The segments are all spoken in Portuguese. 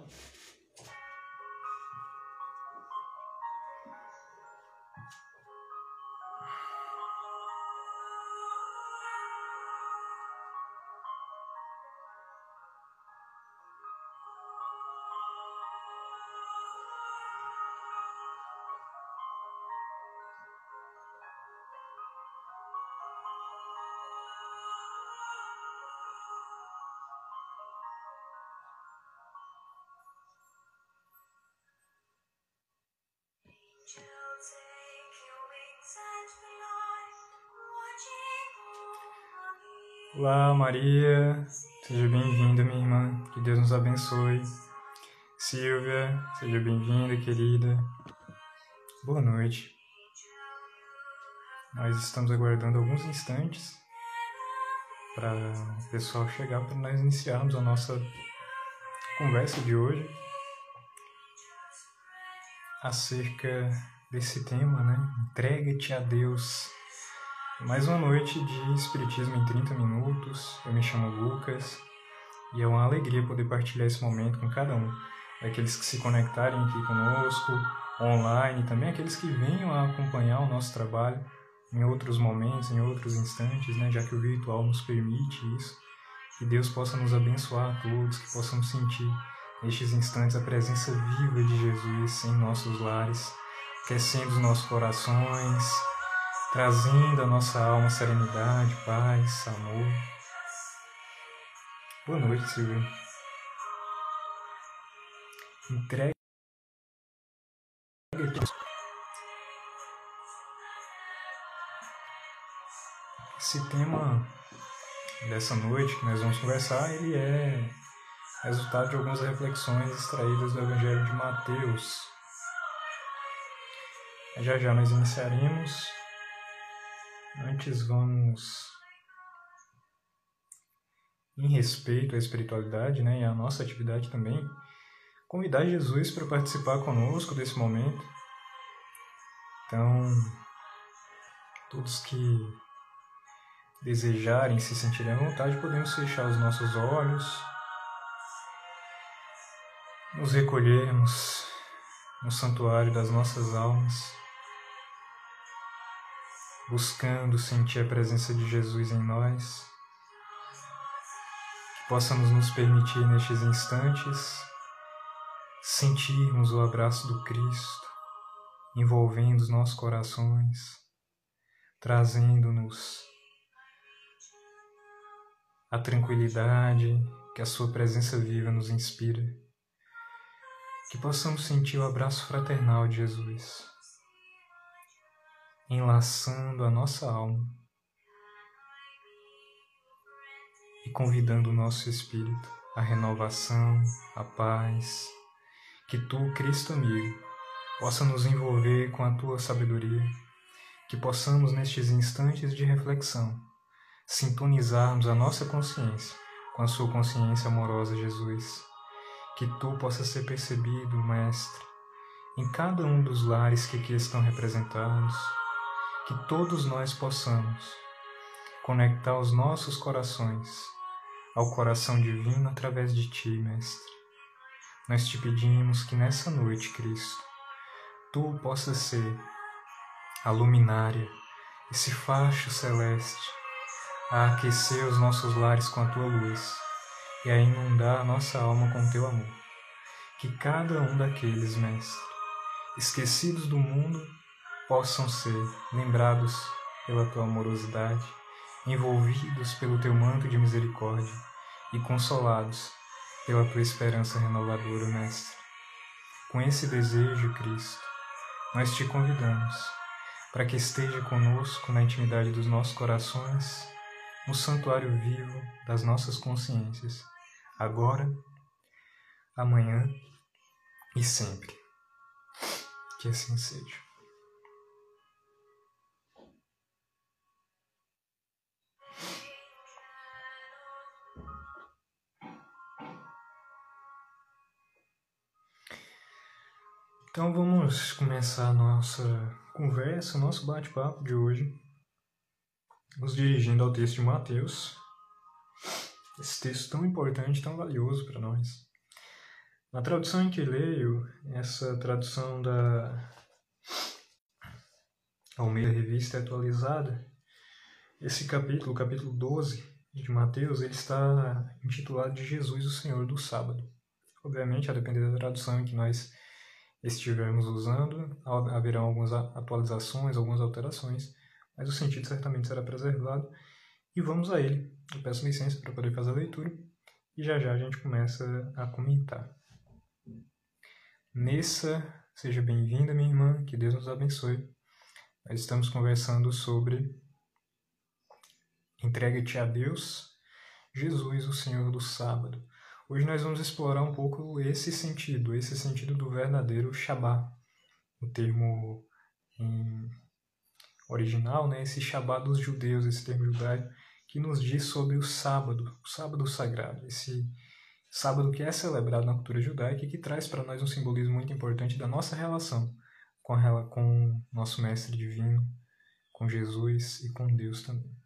Okay. Olá, Maria. Seja bem-vinda, minha irmã. Que Deus nos abençoe. Silvia, seja bem-vinda, querida. Boa noite. Nós estamos aguardando alguns instantes para o pessoal chegar para nós iniciarmos a nossa conversa de hoje acerca desse tema, né? Entrega-te a Deus. Mais uma noite de Espiritismo em 30 minutos. Eu me chamo Lucas e é uma alegria poder partilhar esse momento com cada um. Aqueles que se conectarem aqui conosco, online, também aqueles que venham a acompanhar o nosso trabalho em outros momentos, em outros instantes, né? já que o virtual nos permite isso. Que Deus possa nos abençoar a todos, que possamos sentir nestes instantes a presença viva de Jesus em nossos lares aquecendo os nossos corações, trazendo à nossa alma serenidade, paz, amor. Boa noite, Silvio. Entregue. Esse tema dessa noite que nós vamos conversar, ele é resultado de algumas reflexões extraídas do Evangelho de Mateus, já já nós iniciaremos. Antes vamos, em respeito à espiritualidade né, e à nossa atividade também, convidar Jesus para participar conosco desse momento. Então, todos que desejarem, se sentirem à vontade, podemos fechar os nossos olhos, nos recolhermos no santuário das nossas almas buscando sentir a presença de Jesus em nós, que possamos nos permitir nestes instantes sentirmos o abraço do Cristo envolvendo os nossos corações, trazendo-nos a tranquilidade que a Sua presença viva nos inspira, que possamos sentir o abraço fraternal de Jesus enlaçando a nossa alma e convidando o nosso espírito à renovação, à paz, que tu, Cristo amigo, possa nos envolver com a tua sabedoria, que possamos nestes instantes de reflexão sintonizarmos a nossa consciência com a sua consciência amorosa, Jesus, que tu possa ser percebido, mestre, em cada um dos lares que aqui estão representados que todos nós possamos conectar os nossos corações ao coração divino através de Ti, Mestre. Nós te pedimos que nessa noite, Cristo, Tu possas ser a luminária, esse facho celeste, a aquecer os nossos lares com a Tua luz e a inundar a nossa alma com Teu amor. Que cada um daqueles, Mestre, esquecidos do mundo, possam ser lembrados pela tua amorosidade, envolvidos pelo teu manto de misericórdia e consolados pela tua esperança renovadora, Mestre. Com esse desejo, Cristo, nós te convidamos para que esteja conosco na intimidade dos nossos corações, no santuário vivo das nossas consciências, agora, amanhã e sempre. Que assim seja. Então vamos começar a nossa conversa, nosso bate-papo de hoje, nos dirigindo ao texto de Mateus, esse texto tão importante, tão valioso para nós. Na tradução em que leio, essa tradução da Almeida Revista Atualizada, esse capítulo, capítulo 12 de Mateus, ele está intitulado de Jesus, o Senhor do Sábado. Obviamente, a depender da tradução em que nós estivermos usando, haverão algumas atualizações, algumas alterações, mas o sentido certamente será preservado. E vamos a ele. Eu peço licença para poder fazer a leitura e já já a gente começa a comentar. Nessa, seja bem-vinda, minha irmã, que Deus nos abençoe. Nós estamos conversando sobre entrega-te a Deus, Jesus, o Senhor do sábado. Hoje nós vamos explorar um pouco esse sentido, esse sentido do verdadeiro Shabá, o termo original, né, esse Shabá dos judeus, esse termo judaico, que nos diz sobre o sábado, o sábado sagrado, esse sábado que é celebrado na cultura judaica e que traz para nós um simbolismo muito importante da nossa relação com, a, com nosso Mestre Divino, com Jesus e com Deus também.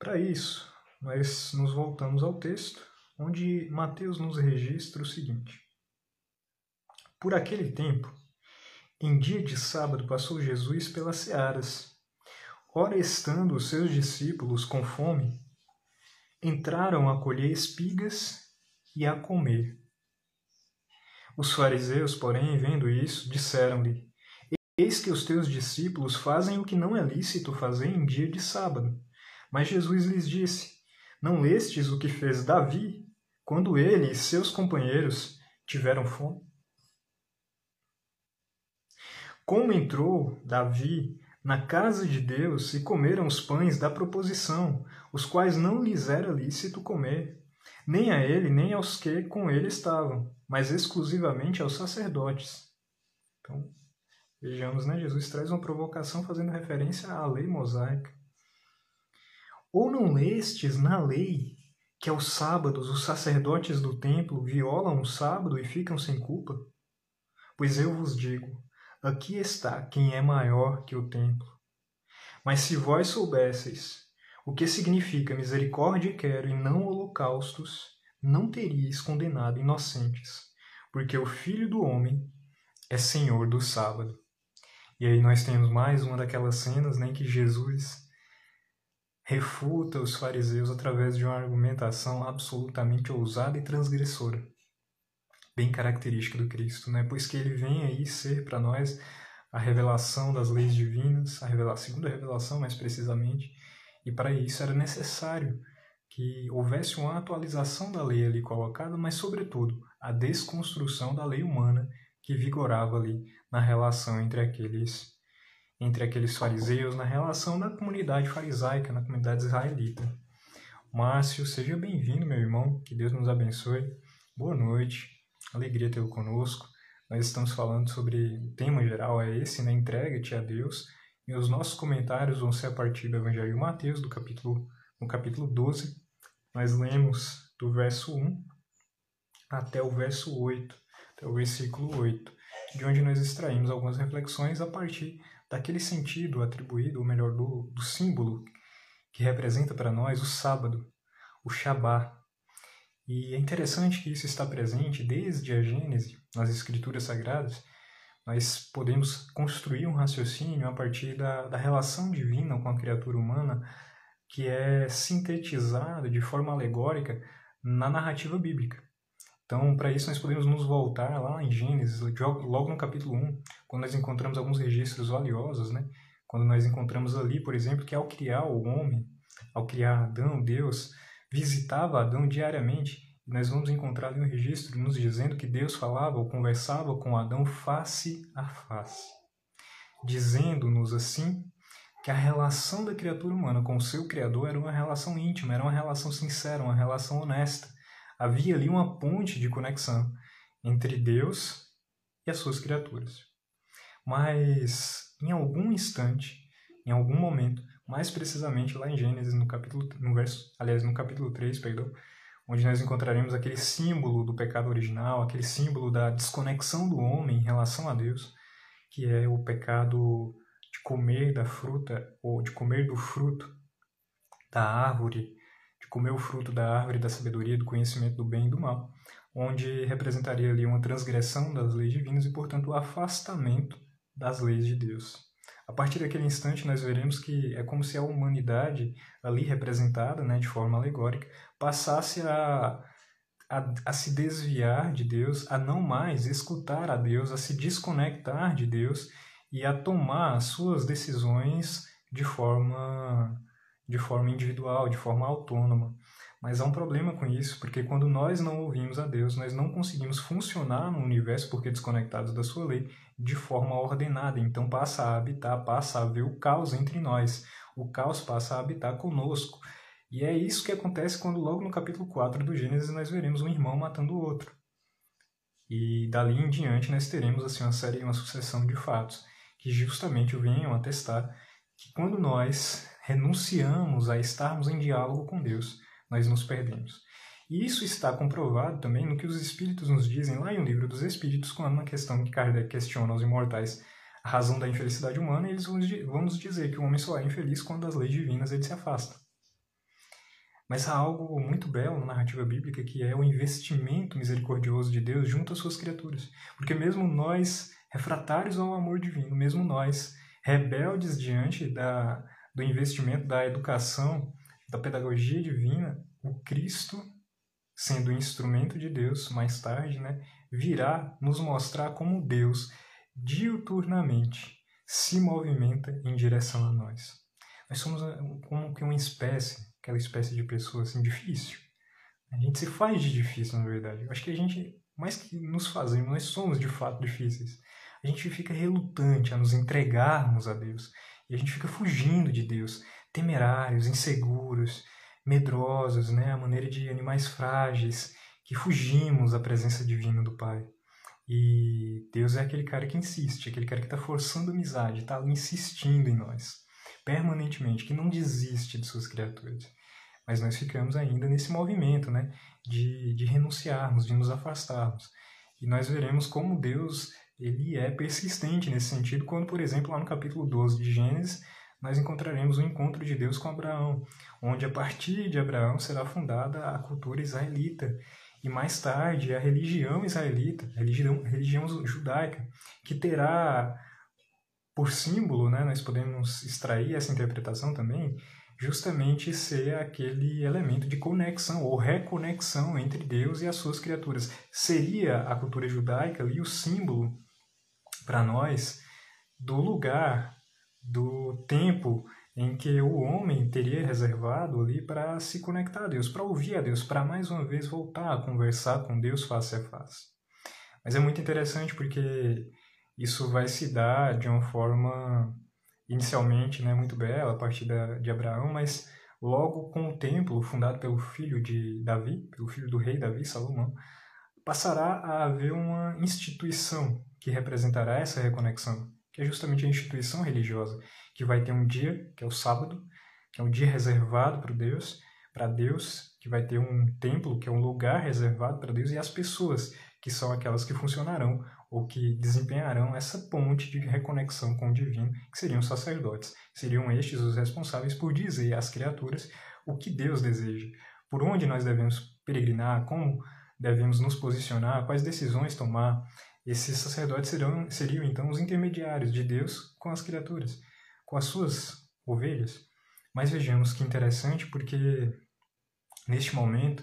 Para isso, nós nos voltamos ao texto, onde Mateus nos registra o seguinte: Por aquele tempo, em dia de sábado, passou Jesus pelas searas. Ora, estando os seus discípulos com fome, entraram a colher espigas e a comer. Os fariseus, porém, vendo isso, disseram-lhe: Eis que os teus discípulos fazem o que não é lícito fazer em dia de sábado. Mas Jesus lhes disse: Não lestes o que fez Davi quando ele e seus companheiros tiveram fome? Como entrou Davi na casa de Deus e comeram os pães da proposição, os quais não lhes era lícito comer, nem a ele, nem aos que com ele estavam, mas exclusivamente aos sacerdotes. Então, vejamos, né? Jesus traz uma provocação fazendo referência à lei mosaica. Ou não lestes na lei que aos sábados os sacerdotes do templo violam o sábado e ficam sem culpa? Pois eu vos digo, aqui está quem é maior que o templo. Mas se vós soubesseis o que significa misericórdia quero e não holocaustos, não teríeis condenado inocentes, porque o Filho do Homem é Senhor do sábado. E aí nós temos mais uma daquelas cenas né, em que Jesus refuta os fariseus através de uma argumentação absolutamente ousada e transgressora, bem característica do Cristo, né? pois que ele vem aí ser para nós a revelação das leis divinas, a, revela segunda revelação mais precisamente, e para isso era necessário que houvesse uma atualização da lei ali colocada, mas sobretudo a desconstrução da lei humana que vigorava ali na relação entre aqueles entre aqueles fariseus na relação da comunidade farisaica, na comunidade israelita. Márcio, seja bem-vindo, meu irmão, que Deus nos abençoe. Boa noite, alegria tê-lo conosco. Nós estamos falando sobre o tema geral, é esse, né? Entrega-te a Deus. E os nossos comentários vão ser a partir do Evangelho de Mateus, do capítulo, no capítulo 12. Nós lemos do verso 1 até o verso 8, até o versículo 8, de onde nós extraímos algumas reflexões a partir daquele sentido atribuído, ou melhor, do, do símbolo que representa para nós o sábado, o Shabá. E é interessante que isso está presente desde a Gênese, nas Escrituras Sagradas. Nós podemos construir um raciocínio a partir da, da relação divina com a criatura humana que é sintetizada de forma alegórica na narrativa bíblica. Então, para isso, nós podemos nos voltar lá em Gênesis, logo no capítulo 1, quando nós encontramos alguns registros valiosos, né? Quando nós encontramos ali, por exemplo, que ao criar o homem, ao criar Adão, Deus visitava Adão diariamente. Nós vamos encontrar ali um registro nos dizendo que Deus falava ou conversava com Adão face a face, dizendo-nos assim que a relação da criatura humana com o seu Criador era uma relação íntima, era uma relação sincera, uma relação honesta havia ali uma ponte de conexão entre Deus e as suas criaturas. Mas em algum instante, em algum momento, mais precisamente lá em Gênesis, no capítulo, no verso, aliás, no capítulo 3, perdão, onde nós encontraremos aquele símbolo do pecado original, aquele símbolo da desconexão do homem em relação a Deus, que é o pecado de comer da fruta ou de comer do fruto da árvore de comer o fruto da árvore da sabedoria, do conhecimento do bem e do mal, onde representaria ali uma transgressão das leis divinas e, portanto, o afastamento das leis de Deus. A partir daquele instante, nós veremos que é como se a humanidade, ali representada né, de forma alegórica, passasse a, a, a, se desviar de Deus, a não mais escutar a Deus, a se desconectar de Deus e a tomar as suas decisões de forma, de forma individual, de forma autônoma. Mas há um problema com isso, porque quando nós não ouvimos a Deus, nós não conseguimos funcionar no universo, porque desconectados da sua lei, de forma ordenada. Então passa a habitar, passa a haver o caos entre nós. O caos passa a habitar conosco. E é isso que acontece quando logo no capítulo 4 do Gênesis nós veremos um irmão matando o outro. E dali em diante nós teremos assim uma série, uma sucessão de fatos que justamente venham atestar que quando nós renunciamos a estarmos em diálogo com Deus, nós nos perdemos. E isso está comprovado também no que os espíritos nos dizem lá em O Livro dos Espíritos, quando na questão que Kardec questiona aos imortais a razão da infelicidade humana, eles vão nos dizer que o homem só é infeliz quando das leis divinas ele se afasta. Mas há algo muito belo na narrativa bíblica que é o investimento misericordioso de Deus junto às suas criaturas. Porque mesmo nós, refratários ao amor divino, mesmo nós, rebeldes diante da, do investimento da educação, da pedagogia divina, o Cristo sendo instrumento de Deus mais tarde, né, virá nos mostrar como Deus diuturnamente se movimenta em direção a nós. Nós somos eh, como que uma espécie, aquela espécie de pessoa assim difícil. A gente se faz de difícil, na verdade. Eu acho que a gente, mais que nos fazemos, nós somos de fato difíceis. A gente fica relutante a nos entregarmos a Deus. E a gente fica fugindo de Deus, temerários, inseguros, medrosos, né? a maneira de animais frágeis, que fugimos da presença divina do Pai. E Deus é aquele cara que insiste, aquele cara que está forçando amizade, está insistindo em nós, permanentemente, que não desiste de suas criaturas. Mas nós ficamos ainda nesse movimento né, de, de renunciarmos, de nos afastarmos. E nós veremos como Deus ele é persistente nesse sentido, quando, por exemplo, lá no capítulo 12 de Gênesis, nós encontraremos o encontro de Deus com Abraão, onde a partir de Abraão será fundada a cultura israelita e mais tarde a religião israelita, a religião, a religião judaica, que terá por símbolo, né, nós podemos extrair essa interpretação também, justamente ser aquele elemento de conexão ou reconexão entre Deus e as suas criaturas. Seria a cultura judaica ali o símbolo para nós do lugar do tempo em que o homem teria reservado ali para se conectar a Deus, para ouvir a Deus, para mais uma vez voltar a conversar com Deus face a face. Mas é muito interessante porque isso vai se dar de uma forma inicialmente né, muito bela, a partir da, de Abraão, mas logo com o templo fundado pelo filho de Davi, pelo filho do rei Davi, Salomão, passará a haver uma instituição que representará essa reconexão que é justamente a instituição religiosa, que vai ter um dia, que é o sábado, que é um dia reservado para Deus, para Deus, que vai ter um templo, que é um lugar reservado para Deus, e as pessoas, que são aquelas que funcionarão ou que desempenharão essa ponte de reconexão com o divino, que seriam os sacerdotes. Seriam estes os responsáveis por dizer às criaturas o que Deus deseja, por onde nós devemos peregrinar, como devemos nos posicionar, quais decisões tomar, esses sacerdotes serão, seriam então os intermediários de Deus com as criaturas, com as suas ovelhas. Mas vejamos que interessante, porque neste momento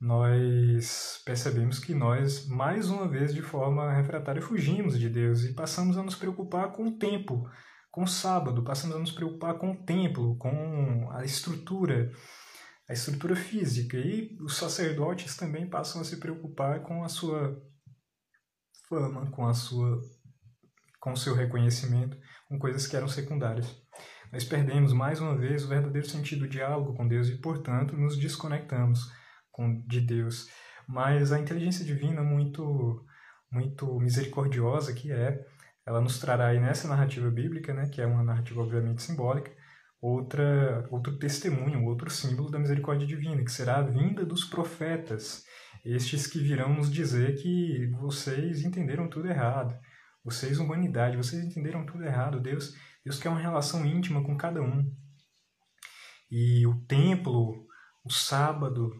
nós percebemos que nós, mais uma vez, de forma refratária, fugimos de Deus e passamos a nos preocupar com o tempo, com o sábado, passamos a nos preocupar com o templo, com a estrutura, a estrutura física. E os sacerdotes também passam a se preocupar com a sua fama, com a sua com o seu reconhecimento, com coisas que eram secundárias. Nós perdemos mais uma vez o verdadeiro sentido do diálogo com Deus e, portanto, nos desconectamos com, de Deus. Mas a inteligência divina muito muito misericordiosa que é, ela nos trará aí nessa narrativa bíblica, né, que é uma narrativa obviamente simbólica, outra outro testemunho, outro símbolo da misericórdia divina, que será a vinda dos profetas estes que virão nos dizer que vocês entenderam tudo errado. Vocês, humanidade, vocês entenderam tudo errado. Deus, Deus quer uma relação íntima com cada um. E o templo o sábado,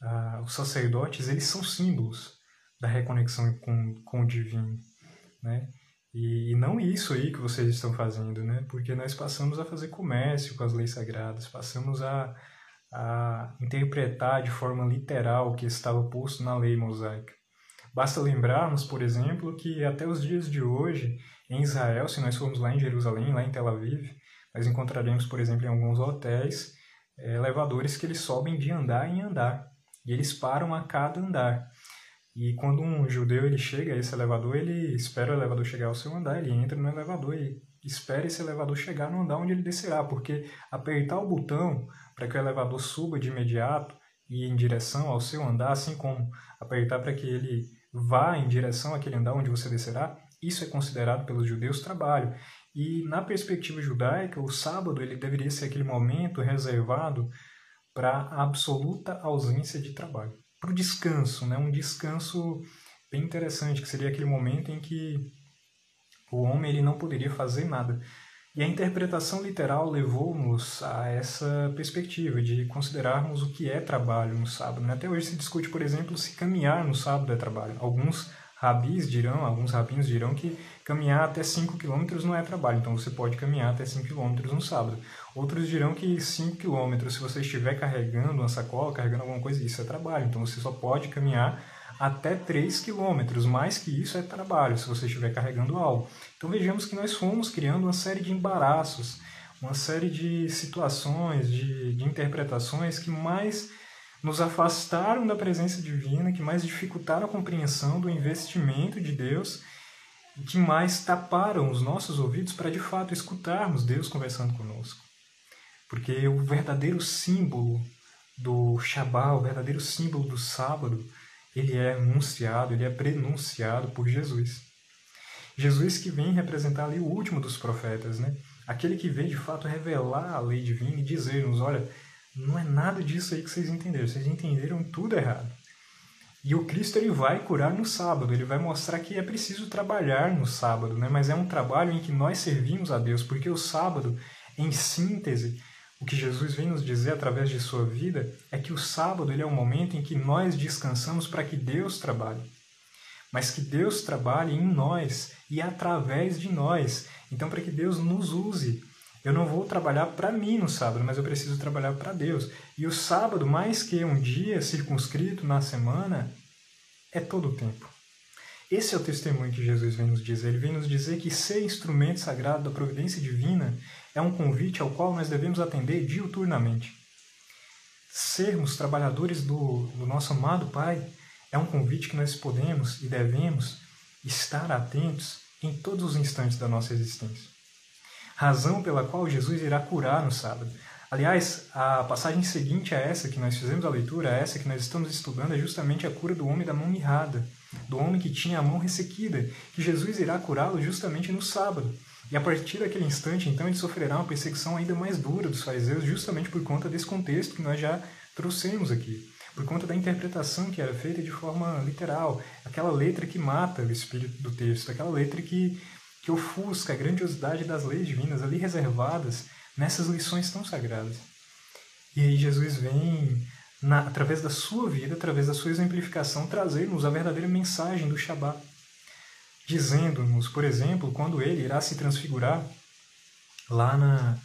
ah, os sacerdotes, eles são símbolos da reconexão com, com o divino, né? E, e, não isso aí que vocês estão fazendo, né? Porque nós passamos a fazer comércio com as leis sagradas, passamos a, a interpretar de forma literal o que estava posto na lei mosaica. Basta lembrarmos, por exemplo, que até os dias de hoje, em Israel, se nós formos lá em Jerusalém, lá em Tel Aviv, nós encontraremos, por exemplo, em alguns hotéis, é, elevadores que eles sobem de andar em andar. E eles param a cada andar. E quando um judeu ele chega a esse elevador, ele espera o elevador chegar ao seu andar, ele entra no elevador e espera esse elevador chegar no andar onde ele descerá, porque apertar o botão para que o elevador suba de imediato e em direção ao seu andar, assim como apertar para que ele vá em direção àquele andar onde você descerá, isso é considerado pelos judeus trabalho. E na perspectiva judaica, o sábado ele deveria ser aquele momento reservado para a absoluta ausência de trabalho, para o descanso, né? um descanso bem interessante, que seria aquele momento em que o homem ele não poderia fazer nada. E a interpretação literal levou-nos a essa perspectiva de considerarmos o que é trabalho no sábado. Né? Até hoje se discute, por exemplo, se caminhar no sábado é trabalho. Alguns rabis dirão, alguns rabinos dirão que caminhar até 5 km não é trabalho, então você pode caminhar até 5 km no sábado. Outros dirão que 5 km, se você estiver carregando uma sacola, carregando alguma coisa, isso é trabalho, então você só pode caminhar até 3 km, mais que isso é trabalho, se você estiver carregando algo. Então vejamos que nós fomos criando uma série de embaraços, uma série de situações, de, de interpretações que mais nos afastaram da presença divina, que mais dificultaram a compreensão do investimento de Deus, que mais taparam os nossos ouvidos para de fato escutarmos Deus conversando conosco. Porque o verdadeiro símbolo do Shabat, o verdadeiro símbolo do sábado, ele é anunciado, ele é prenunciado por Jesus. Jesus que vem representar ali o último dos profetas, né? Aquele que vem de fato revelar a lei divina e dizer-nos, olha, não é nada disso aí que vocês entenderam. Vocês entenderam tudo errado. E o Cristo ele vai curar no sábado, ele vai mostrar que é preciso trabalhar no sábado, né? mas é um trabalho em que nós servimos a Deus, porque o sábado, em síntese, o que Jesus vem nos dizer através de sua vida é que o sábado ele é um momento em que nós descansamos para que Deus trabalhe. Mas que Deus trabalhe em nós e através de nós. Então, para que Deus nos use eu não vou trabalhar para mim no sábado, mas eu preciso trabalhar para Deus. E o sábado, mais que um dia circunscrito na semana, é todo o tempo. Esse é o testemunho que Jesus vem nos dizer. Ele vem nos dizer que ser instrumento sagrado da providência divina é um convite ao qual nós devemos atender diuturnamente. Sermos trabalhadores do, do nosso amado Pai é um convite que nós podemos e devemos estar atentos em todos os instantes da nossa existência razão pela qual Jesus irá curar no sábado. Aliás, a passagem seguinte a essa que nós fizemos a leitura, a essa que nós estamos estudando, é justamente a cura do homem da mão mirrada, do homem que tinha a mão ressequida, que Jesus irá curá-lo justamente no sábado. E a partir daquele instante, então, ele sofrerá uma perseguição ainda mais dura dos fariseus, justamente por conta desse contexto que nós já trouxemos aqui. Por conta da interpretação que era feita de forma literal, aquela letra que mata o espírito do texto, aquela letra que que ofusca a grandiosidade das leis divinas ali reservadas nessas lições tão sagradas. E aí Jesus vem, na, através da sua vida, através da sua exemplificação, trazer-nos a verdadeira mensagem do Shabat, dizendo-nos, por exemplo, quando ele irá se transfigurar lá na,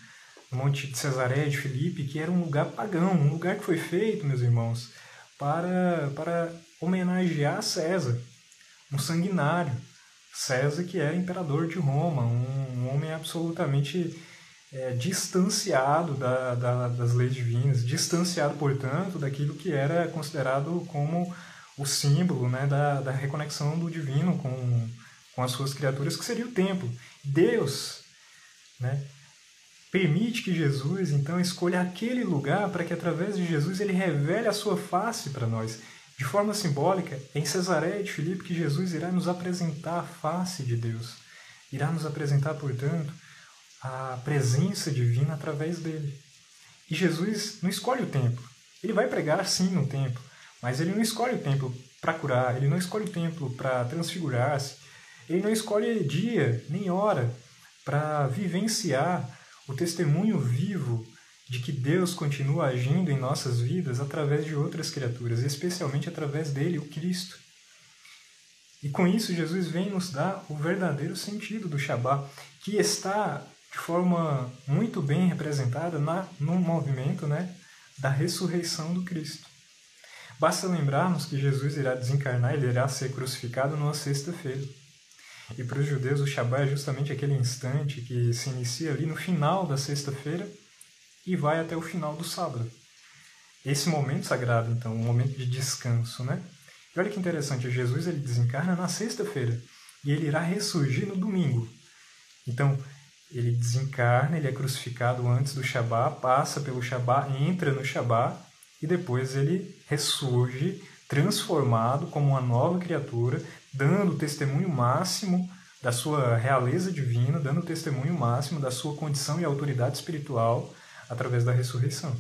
no Monte de Cesareia de Filipe, que era um lugar pagão, um lugar que foi feito, meus irmãos, para, para homenagear César, um sanguinário, César, que era imperador de Roma, um, um homem absolutamente é, distanciado da, da, das leis divinas, distanciado, portanto, daquilo que era considerado como o símbolo né, da, da reconexão do divino com, com as suas criaturas, que seria o templo. Deus né, permite que Jesus, então, escolha aquele lugar para que, através de Jesus, ele revele a sua face para nós. De forma simbólica, é em Cesareia de Filipe que Jesus irá nos apresentar a face de Deus. Irá nos apresentar, portanto, a presença divina através dele. E Jesus não escolhe o templo. Ele vai pregar sim no templo, mas ele não escolhe o templo para curar, ele não escolhe o templo para transfigurar-se, ele não escolhe dia nem hora para vivenciar o testemunho vivo de que Deus continua agindo em nossas vidas através de outras criaturas, especialmente através dele, o Cristo. E com isso, Jesus vem nos dar o verdadeiro sentido do Shabat, que está de forma muito bem representada na, no movimento né, da ressurreição do Cristo. Basta lembrarmos que Jesus irá desencarnar, ele irá ser crucificado numa sexta-feira. E para os judeus, o Shabat é justamente aquele instante que se inicia ali no final da sexta-feira e vai até o final do sábado. Esse momento sagrado, então, um momento de descanso, né? E olha que interessante, Jesus ele desencarna na sexta-feira e ele irá ressurgir no domingo. Então, ele desencarna, ele é crucificado antes do Shabat, passa pelo Shabat, entra no Shabat e depois ele ressurge transformado como uma nova criatura, dando testemunho máximo da sua realeza divina, dando testemunho máximo da sua condição e autoridade espiritual através da ressurreição,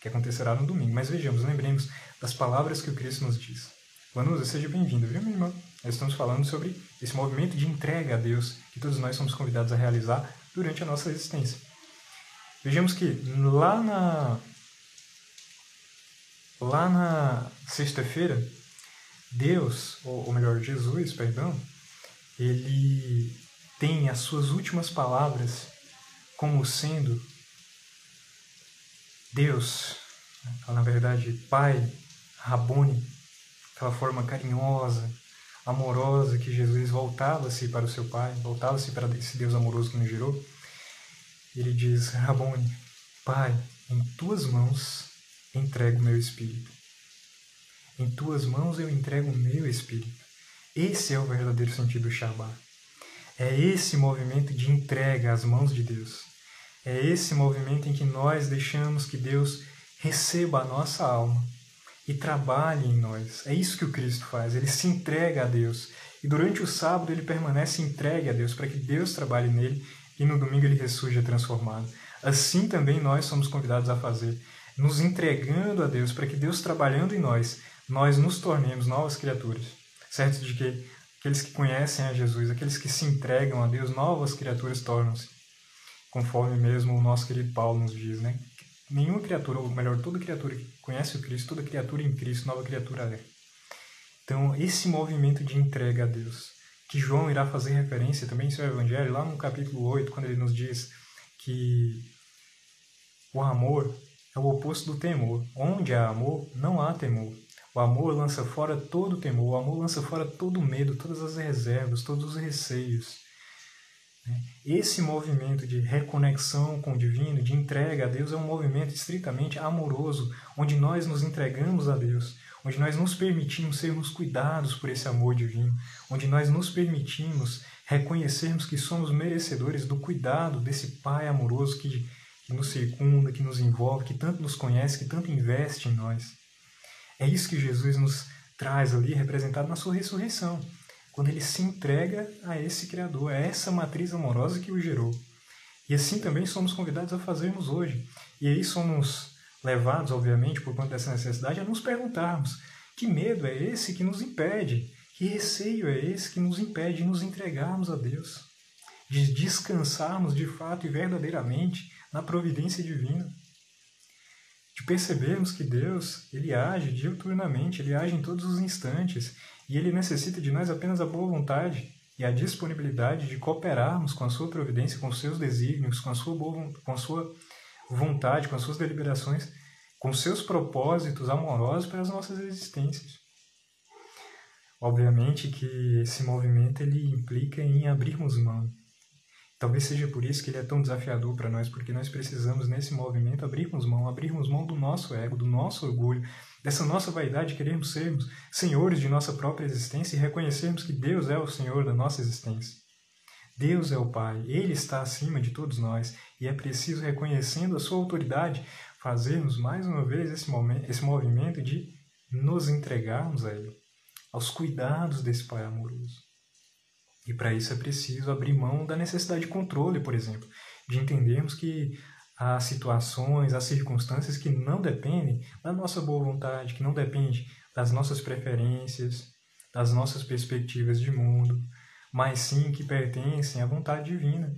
que acontecerá no domingo. Mas vejamos, lembremos das palavras que o Cristo nos diz. Vanusa, seja bem-vindo, viu, minha irmã? Nós estamos falando sobre esse movimento de entrega a Deus que todos nós somos convidados a realizar durante a nossa existência. Vejamos que lá na lá na sexta-feira, Deus, ou, melhor, Jesus, perdão, ele tem as suas últimas palavras como sendo Deus, na verdade, Pai, Rabone, aquela forma carinhosa, amorosa que Jesus voltava-se para o seu Pai, voltava-se para esse Deus amoroso que nos gerou. Ele diz: Rabone, Pai, em tuas mãos entrego meu espírito. Em tuas mãos eu entrego o meu espírito. Esse é o verdadeiro sentido do Shabbat. É esse movimento de entrega às mãos de Deus. É esse movimento em que nós deixamos que Deus receba a nossa alma e trabalhe em nós. É isso que o Cristo faz. Ele se entrega a Deus. E durante o sábado ele permanece entregue a Deus para que Deus trabalhe nele e no domingo ele ressurja transformado. Assim também nós somos convidados a fazer nos entregando a Deus, para que Deus trabalhando em nós, nós nos tornemos novas criaturas. Certo de que aqueles que conhecem a Jesus, aqueles que se entregam a Deus, novas criaturas tornam-se. Conforme mesmo o nosso querido Paulo nos diz, né? Nenhuma criatura, ou melhor, toda criatura que conhece o Cristo, toda criatura em Cristo, nova criatura é. Então, esse movimento de entrega a Deus, que João irá fazer referência também em seu Evangelho, lá no capítulo 8, quando ele nos diz que o amor é o oposto do temor. Onde há amor, não há temor. O amor lança fora todo temor, o amor lança fora todo medo, todas as reservas, todos os receios. Né? Esse movimento de reconexão com o divino, de entrega a Deus, é um movimento estritamente amoroso, onde nós nos entregamos a Deus, onde nós nos permitimos sermos cuidados por esse amor divino, onde nós nos permitimos reconhecermos que somos merecedores do cuidado desse Pai amoroso que que nos circunda, que nos envolve, que tanto nos conhece, que tanto investe em nós. É isso que Jesus nos traz ali, representado na sua ressurreição, quando ele se entrega a esse Criador, a essa matriz amorosa que o gerou. E assim também somos convidados a fazermos hoje. E aí somos levados, obviamente, por conta dessa necessidade, a nos perguntarmos: que medo é esse que nos impede? Que receio é esse que nos impede de nos entregarmos a Deus? De descansarmos de fato e verdadeiramente na providência divina. De percebermos que Deus, ele age diuturnamente, ele age em todos os instantes, e ele necessita de nós apenas a boa vontade e a disponibilidade de cooperarmos com a sua providência, com os seus desígnios, com a sua, boa, com a sua vontade, com as suas deliberações, com seus propósitos amorosos para as nossas existências. Obviamente que esse movimento ele implica em abrirmos mão Talvez seja por isso que ele é tão desafiador para nós, porque nós precisamos, nesse movimento, abrirmos mão, abrirmos mão do nosso ego, do nosso orgulho, dessa nossa vaidade, queremos sermos senhores de nossa própria existência e reconhecermos que Deus é o Senhor da nossa existência. Deus é o Pai, Ele está acima de todos nós e é preciso, reconhecendo a Sua autoridade, fazermos mais uma vez esse, momento, esse movimento de nos entregarmos a Ele, aos cuidados desse Pai amoroso. E para isso é preciso abrir mão da necessidade de controle, por exemplo, de entendermos que há situações, há circunstâncias que não dependem da nossa boa vontade, que não dependem das nossas preferências, das nossas perspectivas de mundo, mas sim que pertencem à vontade divina.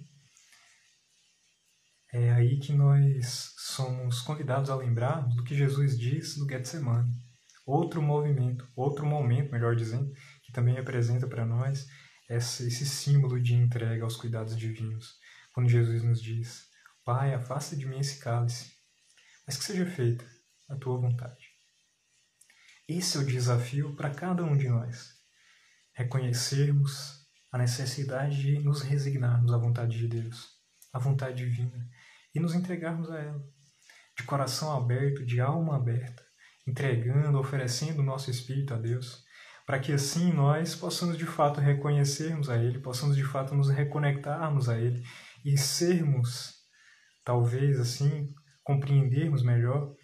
é aí que nós somos convidados a lembrar do que Jesus diz no Getsemane. Outro movimento, outro momento, melhor dizendo, que também representa para nós esse símbolo de entrega aos cuidados divinos. Quando Jesus nos diz: Pai, afasta de mim esse cálice, mas que seja feita a tua vontade. Esse é o desafio para cada um de nós. Reconhecermos a necessidade de nos resignarmos à vontade de Deus, à vontade divina, e nos entregarmos a ela, de coração aberto, de alma aberta, entregando, oferecendo o nosso espírito a Deus, para que assim nós possamos de fato reconhecermos a Ele, possamos de fato nos reconectarmos a Ele e sermos, talvez assim, compreendermos melhor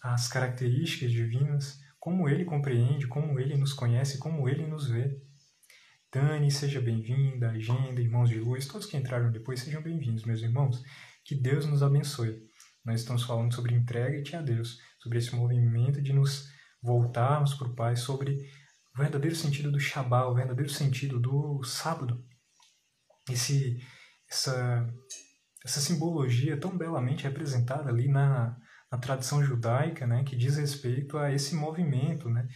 as características divinas como ele compreende, como ele nos conhece, como ele nos vê. Dani, seja bem-vinda, Agenda, Irmãos de Luz, todos que entraram depois, sejam bem-vindos, meus irmãos. Que Deus nos abençoe. Nós estamos falando sobre entrega-te a Deus, sobre esse movimento de nos voltarmos para o Pai, sobre o verdadeiro sentido do Shabá, o verdadeiro sentido do sábado. Esse, essa, essa simbologia tão belamente representada ali na, na tradição judaica, né, que diz respeito a esse movimento, né?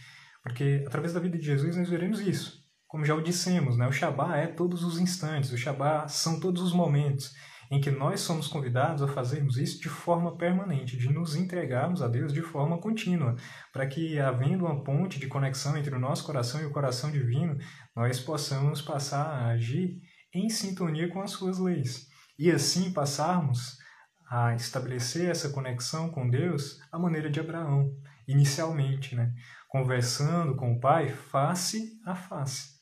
Porque através da vida de Jesus nós veremos isso. Como já o dissemos, né, o Shabá é todos os instantes, o Shabá são todos os momentos em que nós somos convidados a fazermos isso de forma permanente, de nos entregarmos a Deus de forma contínua, para que, havendo uma ponte de conexão entre o nosso coração e o coração divino, nós possamos passar a agir em sintonia com as suas leis. E assim passarmos a estabelecer essa conexão com Deus à maneira de Abraão, inicialmente, né? conversando com o Pai face a face,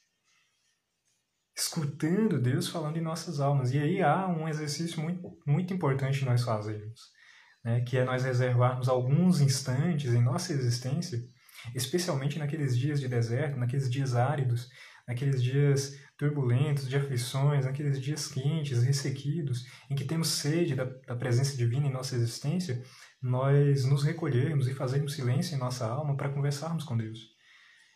escutando Deus falando em nossas almas. E aí há um exercício muito, muito importante nós fazermos, né? que é nós reservarmos alguns instantes em nossa existência, especialmente naqueles dias de deserto, naqueles dias áridos, naqueles dias turbulentos, de aflições, naqueles dias quentes, ressequidos, em que temos sede da, da presença divina em nossa existência, nós nos recolhermos e fazermos silêncio em nossa alma para conversarmos com Deus,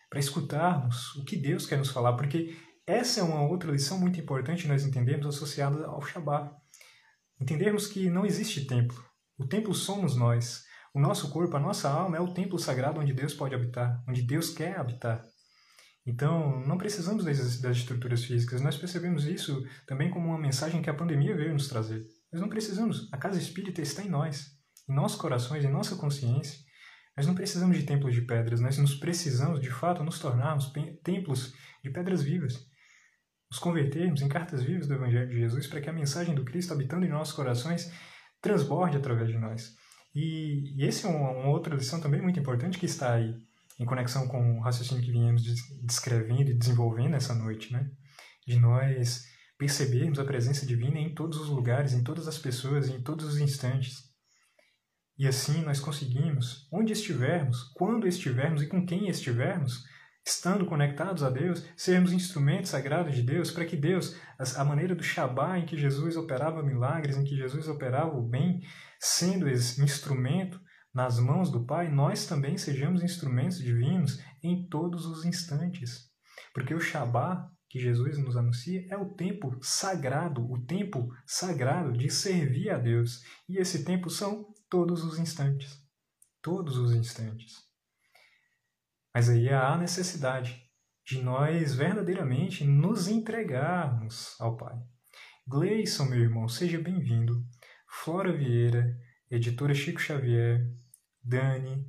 para escutarmos o que Deus quer nos falar, porque essa é uma outra lição muito importante nós entendemos associada ao Shabat. Entendermos que não existe templo. O templo somos nós. O nosso corpo, a nossa alma é o templo sagrado onde Deus pode habitar, onde Deus quer habitar. Então, não precisamos das, das estruturas físicas. Nós percebemos isso também como uma mensagem que a pandemia veio nos trazer. Nós não precisamos. A casa espírita está em nós, em nossos corações, em nossa consciência. Nós não precisamos de templos de pedras. Nós nos precisamos, de fato, nos tornarmos templos de pedras vivas. Nos convertermos em cartas vivas do Evangelho de Jesus para que a mensagem do Cristo habitando em nossos corações transborde através de nós. E, e esse é uma, uma outra lição também muito importante que está aí em conexão com o raciocínio que viemos descrevendo e desenvolvendo essa noite, né? De nós percebermos a presença divina em todos os lugares, em todas as pessoas, em todos os instantes. E assim nós conseguimos, onde estivermos, quando estivermos e com quem estivermos, estando conectados a Deus, sermos instrumentos sagrados de Deus, para que Deus, a maneira do Shabá em que Jesus operava milagres, em que Jesus operava o bem, sendo esse instrumento, nas mãos do Pai, nós também sejamos instrumentos divinos em todos os instantes. Porque o Shabá que Jesus nos anuncia é o tempo sagrado, o tempo sagrado de servir a Deus. E esse tempo são todos os instantes. Todos os instantes. Mas aí há a necessidade de nós verdadeiramente nos entregarmos ao Pai. Gleison, meu irmão, seja bem-vindo. Flora Vieira, editora Chico Xavier, Dani,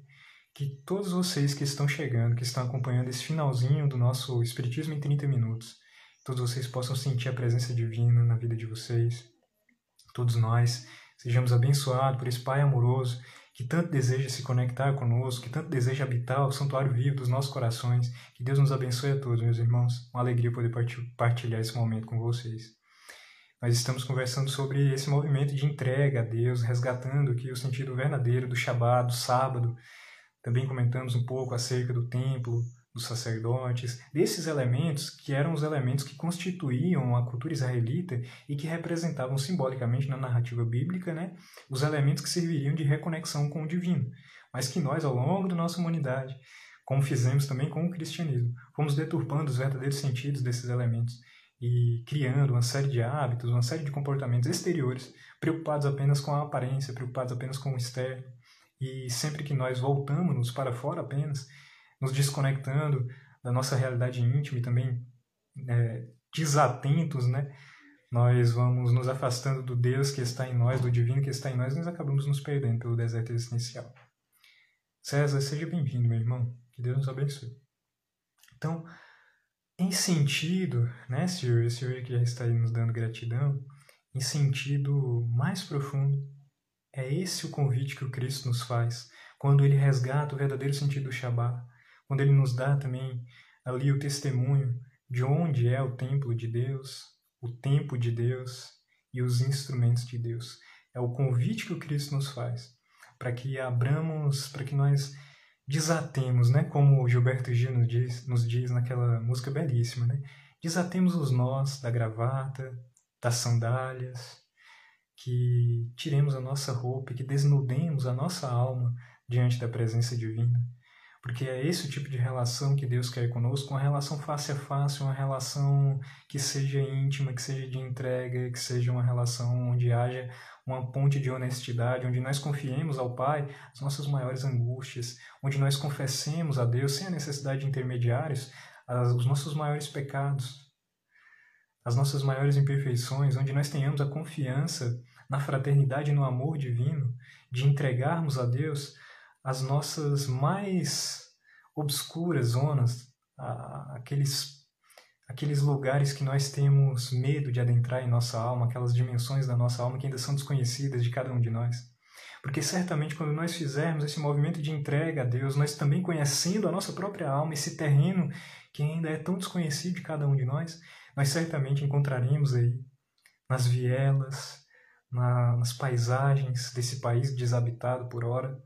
que todos vocês que estão chegando, que estão acompanhando esse finalzinho do nosso Espiritismo em 30 minutos, todos vocês possam sentir a presença divina na vida de vocês. Todos nós sejamos abençoados por esse Pai amoroso que tanto deseja se conectar conosco, que tanto deseja habitar o santuário vivo dos nossos corações. Que Deus nos abençoe a todos, meus irmãos. Uma alegria poder partilhar esse momento com vocês. Nós estamos conversando sobre esse movimento de entrega a Deus, resgatando aqui o sentido verdadeiro do Shabat, do sábado. Também comentamos um pouco acerca do templo, dos sacerdotes, desses elementos que eram os elementos que constituíam a cultura israelita e que representavam simbolicamente na narrativa bíblica né, os elementos que serviriam de reconexão com o divino, mas que nós, ao longo da nossa humanidade, como fizemos também com o cristianismo, fomos deturpando os verdadeiros sentidos desses elementos e criando uma série de hábitos, uma série de comportamentos exteriores, preocupados apenas com a aparência, preocupados apenas com o externo. E sempre que nós voltamos para fora apenas, nos desconectando da nossa realidade íntima e também é, desatentos, né? Nós vamos nos afastando do Deus que está em nós, do divino que está em nós, e nós acabamos nos perdendo pelo deserto existencial. César, seja bem-vindo, meu irmão. Que Deus nos abençoe. Então, em sentido, né, Senhor, Senhor que já está aí nos dando gratidão, em sentido mais profundo, é esse o convite que o Cristo nos faz, quando ele resgata o verdadeiro sentido do Shabbat, quando ele nos dá também ali o testemunho de onde é o templo de Deus, o tempo de Deus e os instrumentos de Deus. É o convite que o Cristo nos faz, para que abramos, para que nós desatemos, né? Como Gilberto Gil nos diz, nos diz naquela música belíssima, né? Desatemos os nós da gravata, das sandálias, que tiremos a nossa roupa, que desnudemos a nossa alma diante da presença divina. Porque é esse o tipo de relação que Deus quer conosco, uma relação face a face, uma relação que seja íntima, que seja de entrega, que seja uma relação onde haja uma ponte de honestidade, onde nós confiemos ao Pai as nossas maiores angústias, onde nós confessemos a Deus, sem a necessidade de intermediários, os nossos maiores pecados, as nossas maiores imperfeições, onde nós tenhamos a confiança na fraternidade e no amor divino, de entregarmos a Deus as nossas mais obscuras zonas, aqueles, aqueles lugares que nós temos medo de adentrar em nossa alma, aquelas dimensões da nossa alma que ainda são desconhecidas de cada um de nós. Porque certamente quando nós fizermos esse movimento de entrega a Deus, nós também conhecendo a nossa própria alma, esse terreno que ainda é tão desconhecido de cada um de nós, nós certamente encontraremos aí, nas vielas, na, nas paisagens desse país desabitado por hora,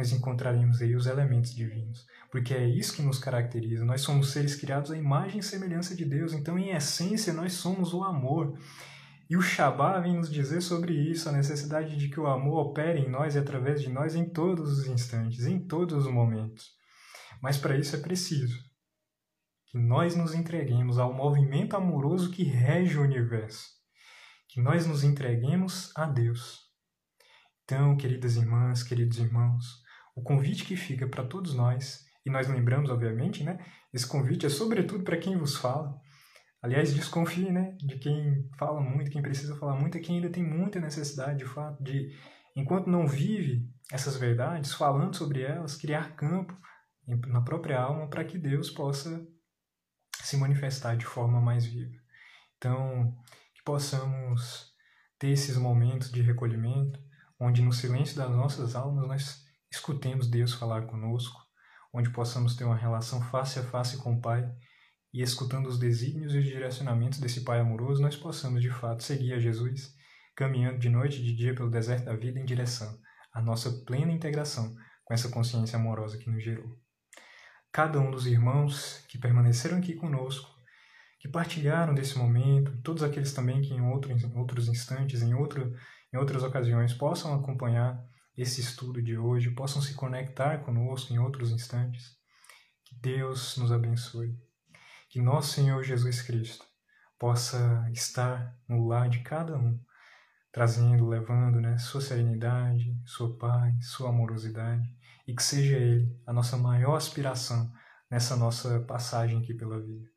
nós encontraremos aí os elementos divinos, porque é isso que nos caracteriza. Nós somos seres criados à imagem e semelhança de Deus, então em essência nós somos o amor. E o Shabá vem nos dizer sobre isso, a necessidade de que o amor opere em nós e através de nós em todos os instantes, em todos os momentos. Mas para isso é preciso que nós nos entreguemos ao movimento amoroso que rege o universo, que nós nos entreguemos a Deus. Então, queridas irmãs, queridos irmãos, o convite que fica para todos nós, e nós lembramos, obviamente, né? Esse convite é sobretudo para quem vos fala. Aliás, desconfie, né? De quem fala muito, quem precisa falar muito, é quem ainda tem muita necessidade, de fato, de, enquanto não vive essas verdades, falando sobre elas, criar campo na própria alma para que Deus possa se manifestar de forma mais viva. Então, que possamos ter esses momentos de recolhimento, onde no silêncio das nossas almas nós escutemos Deus falar conosco, onde possamos ter uma relação face a face com o Pai e escutando os desígnios e os direcionamentos desse Pai amoroso, nós possamos de fato seguir a Jesus, caminhando de noite e de dia pelo deserto da vida em direção à nossa plena integração com essa consciência amorosa que nos gerou. Cada um dos irmãos que permaneceram aqui conosco, que partilharam desse momento, todos aqueles também que em, outro, em outros instantes, em, outro, em outras ocasiões, possam acompanhar esse estudo de hoje, possam se conectar conosco em outros instantes. Que Deus nos abençoe. Que nosso Senhor Jesus Cristo possa estar no lar de cada um, trazendo, levando né, sua serenidade, sua paz, sua amorosidade e que seja Ele a nossa maior aspiração nessa nossa passagem aqui pela vida.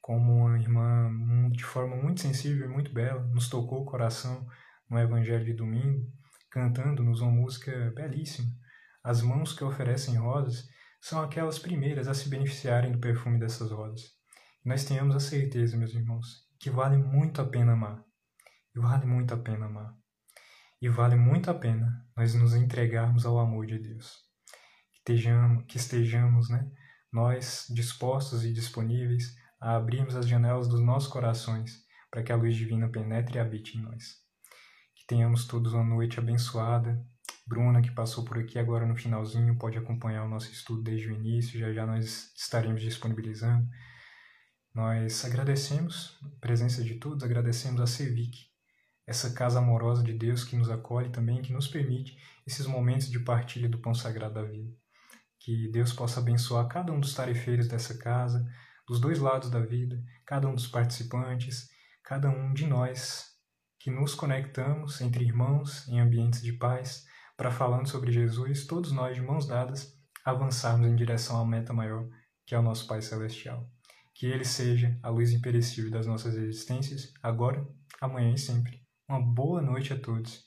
Como uma irmã de forma muito sensível e muito bela nos tocou o coração no Evangelho de domingo, cantando-nos uma música belíssima. As mãos que oferecem rosas são aquelas primeiras a se beneficiarem do perfume dessas rosas. E nós tenhamos a certeza, meus irmãos, que vale muito a pena amar. E vale muito a pena amar. E vale muito a pena nós nos entregarmos ao amor de Deus estejamos, que estejamos, né, nós dispostos e disponíveis a abrirmos as janelas dos nossos corações para que a luz divina penetre e habite em nós. Tenhamos todos uma noite abençoada. Bruna, que passou por aqui agora no finalzinho, pode acompanhar o nosso estudo desde o início, já já nós estaremos disponibilizando. Nós agradecemos a presença de todos, agradecemos a Cevic, essa casa amorosa de Deus que nos acolhe também, que nos permite esses momentos de partilha do pão sagrado da vida. Que Deus possa abençoar cada um dos tarefeiros dessa casa, dos dois lados da vida, cada um dos participantes, cada um de nós que nos conectamos entre irmãos em ambientes de paz para falando sobre Jesus, todos nós de mãos dadas avançarmos em direção à meta maior, que é o nosso Pai celestial. Que ele seja a luz imperecível das nossas existências, agora, amanhã e sempre. Uma boa noite a todos.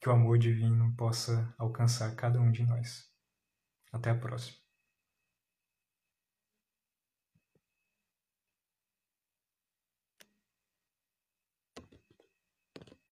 Que o amor divino possa alcançar cada um de nós. Até a próxima.